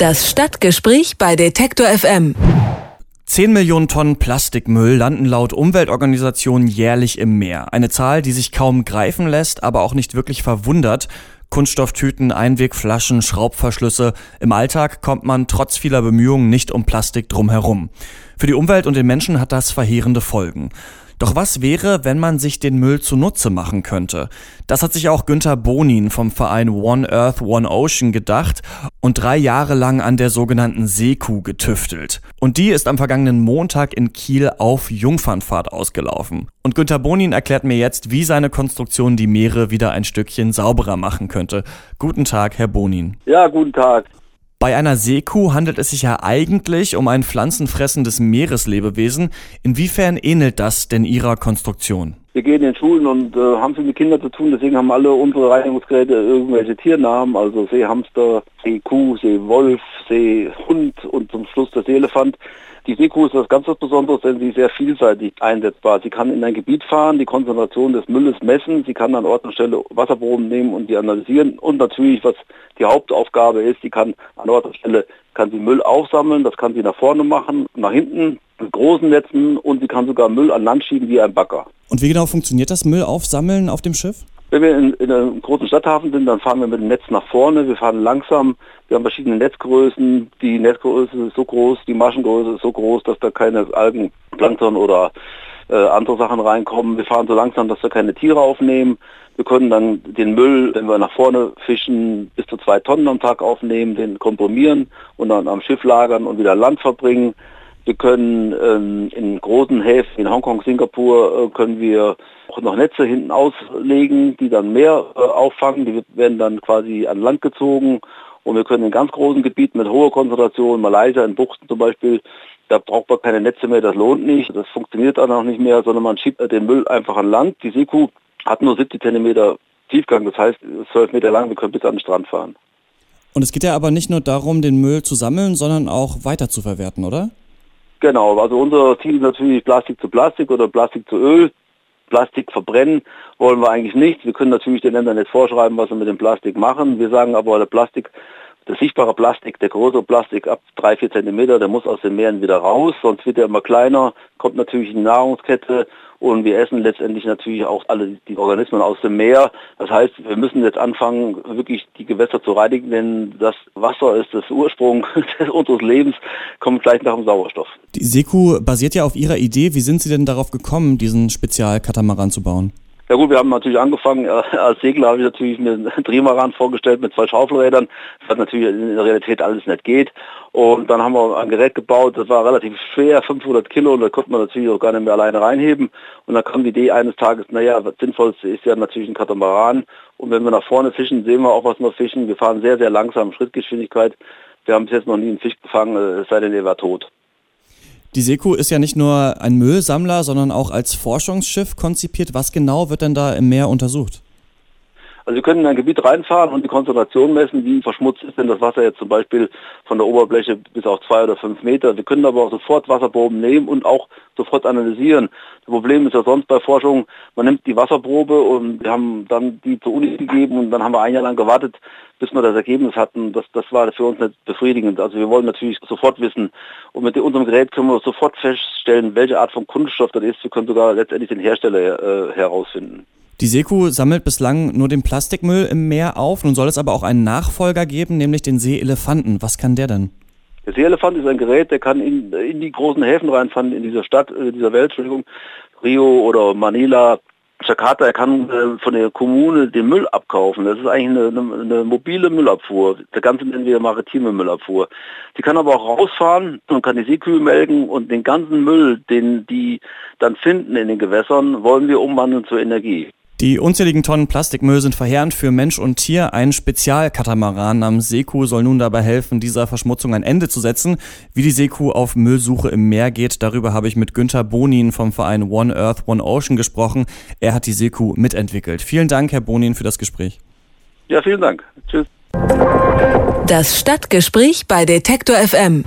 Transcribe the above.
Das Stadtgespräch bei Detektor FM. 10 Millionen Tonnen Plastikmüll landen laut Umweltorganisationen jährlich im Meer. Eine Zahl, die sich kaum greifen lässt, aber auch nicht wirklich verwundert. Kunststofftüten, Einwegflaschen, Schraubverschlüsse. Im Alltag kommt man trotz vieler Bemühungen nicht um Plastik drumherum. Für die Umwelt und den Menschen hat das verheerende Folgen. Doch was wäre, wenn man sich den Müll zunutze machen könnte? Das hat sich auch Günther Bonin vom Verein One Earth, One Ocean gedacht und drei Jahre lang an der sogenannten Seekuh getüftelt. Und die ist am vergangenen Montag in Kiel auf Jungfernfahrt ausgelaufen. Und Günther Bonin erklärt mir jetzt, wie seine Konstruktion die Meere wieder ein Stückchen sauberer machen könnte. Guten Tag, Herr Bonin. Ja, guten Tag. Bei einer Seekuh handelt es sich ja eigentlich um ein pflanzenfressendes Meereslebewesen. Inwiefern ähnelt das denn Ihrer Konstruktion? Wir gehen in Schulen und äh, haben viel mit Kindern zu tun, deswegen haben alle unsere Reinigungsgeräte irgendwelche Tiernamen, also Seehamster, Seekuh, Seewolf, Seehund und zum Schluss der Seelefant. Die Seekuh ist was ganz was Besonderes, denn sie ist sehr vielseitig einsetzbar. Sie kann in ein Gebiet fahren, die Konzentration des Mülles messen, sie kann an Ort und Stelle Wasserproben nehmen und die analysieren und natürlich, was die Hauptaufgabe ist, sie kann an Ort und Stelle kann sie Müll aufsammeln, das kann sie nach vorne machen, nach hinten mit großen Netzen und sie kann sogar Müll an Land schieben wie ein Bagger. Und wie genau funktioniert das Müll aufsammeln auf dem Schiff? Wenn wir in, in, einem großen Stadthafen sind, dann fahren wir mit dem Netz nach vorne, wir fahren langsam, wir haben verschiedene Netzgrößen, die Netzgröße ist so groß, die Maschengröße ist so groß, dass da keine Algen, Plankton oder äh, andere Sachen reinkommen. Wir fahren so langsam, dass wir keine Tiere aufnehmen. Wir können dann den Müll, wenn wir nach vorne fischen, bis zu zwei Tonnen am Tag aufnehmen, den komprimieren und dann am Schiff lagern und wieder an Land verbringen. Wir können ähm, in großen Häfen, in Hongkong, Singapur, äh, können wir auch noch Netze hinten auslegen, die dann mehr äh, auffangen. Die werden dann quasi an Land gezogen. Und wir können in ganz großen Gebieten mit hoher Konzentration, Malaysia in Buchten zum Beispiel, da braucht man keine Netze mehr, das lohnt nicht. Das funktioniert dann auch nicht mehr, sondern man schiebt den Müll einfach an Land. Die Seekuh hat nur 70 cm Tiefgang, das heißt 12 Meter lang, wir können bis an den Strand fahren. Und es geht ja aber nicht nur darum, den Müll zu sammeln, sondern auch weiter zu verwerten, oder? Genau, also unser Ziel ist natürlich Plastik zu Plastik oder Plastik zu Öl. Plastik verbrennen wollen wir eigentlich nicht. Wir können natürlich den Ländern jetzt vorschreiben, was wir mit dem Plastik machen. Wir sagen aber, der Plastik, der sichtbare Plastik, der große Plastik ab drei, vier Zentimeter, der muss aus den Meeren wieder raus, sonst wird er immer kleiner, kommt natürlich in die Nahrungskette und wir essen letztendlich natürlich auch alle die Organismen aus dem Meer. Das heißt, wir müssen jetzt anfangen, wirklich die Gewässer zu reinigen, denn das Wasser ist das Ursprung unseres Lebens, kommt gleich nach dem Sauerstoff. Die Seku basiert ja auf Ihrer Idee. Wie sind Sie denn darauf gekommen, diesen Spezialkatamaran zu bauen? Ja gut, wir haben natürlich angefangen, äh, als Segler habe ich natürlich mir einen Trimaran vorgestellt mit zwei Schaufelrädern, was natürlich in der Realität alles nicht geht. Und dann haben wir ein Gerät gebaut, das war relativ schwer, 500 Kilo, und da konnte man natürlich auch gar nicht mehr alleine reinheben. Und dann kam die Idee eines Tages, naja, das Sinnvollste ist ja natürlich ein Katamaran. Und wenn wir nach vorne fischen, sehen wir auch, was wir fischen. Wir fahren sehr, sehr langsam, Schrittgeschwindigkeit. Wir haben bis jetzt noch nie einen Fisch gefangen, es sei denn, er war tot. Die Seku ist ja nicht nur ein Müllsammler, sondern auch als Forschungsschiff konzipiert. Was genau wird denn da im Meer untersucht? Also wir können in ein Gebiet reinfahren und die Konzentration messen, wie verschmutzt ist denn das Wasser jetzt zum Beispiel von der Oberfläche bis auf zwei oder fünf Meter. Wir können aber auch sofort Wasserproben nehmen und auch sofort analysieren. Das Problem ist ja sonst bei Forschung, man nimmt die Wasserprobe und wir haben dann die zur Uni gegeben und dann haben wir ein Jahr lang gewartet, bis wir das Ergebnis hatten. Das, das war für uns nicht befriedigend. Also wir wollen natürlich sofort wissen und mit unserem Gerät können wir sofort feststellen, welche Art von Kunststoff das ist. Wir können sogar letztendlich den Hersteller äh, herausfinden. Die Seekuh sammelt bislang nur den Plastikmüll im Meer auf. Nun soll es aber auch einen Nachfolger geben, nämlich den Seeelefanten. Was kann der denn? Der Seeelefant ist ein Gerät, der kann in, in die großen Häfen reinfahren, in dieser Stadt, in äh, dieser Welt, Entschuldigung, Rio oder Manila, Jakarta, er kann äh, von der Kommune den Müll abkaufen. Das ist eigentlich eine, eine, eine mobile Müllabfuhr. Der ganze nennen wir maritime Müllabfuhr. Die kann aber auch rausfahren und kann die Seekühe melken und den ganzen Müll, den die dann finden in den Gewässern, wollen wir umwandeln zur Energie. Die unzähligen Tonnen Plastikmüll sind verheerend für Mensch und Tier. Ein Spezialkatamaran namens Seekuh soll nun dabei helfen, dieser Verschmutzung ein Ende zu setzen. Wie die Seekuh auf Müllsuche im Meer geht, darüber habe ich mit Günther Bonin vom Verein One Earth, One Ocean gesprochen. Er hat die Seekuh mitentwickelt. Vielen Dank, Herr Bonin, für das Gespräch. Ja, vielen Dank. Tschüss. Das Stadtgespräch bei Detektor FM.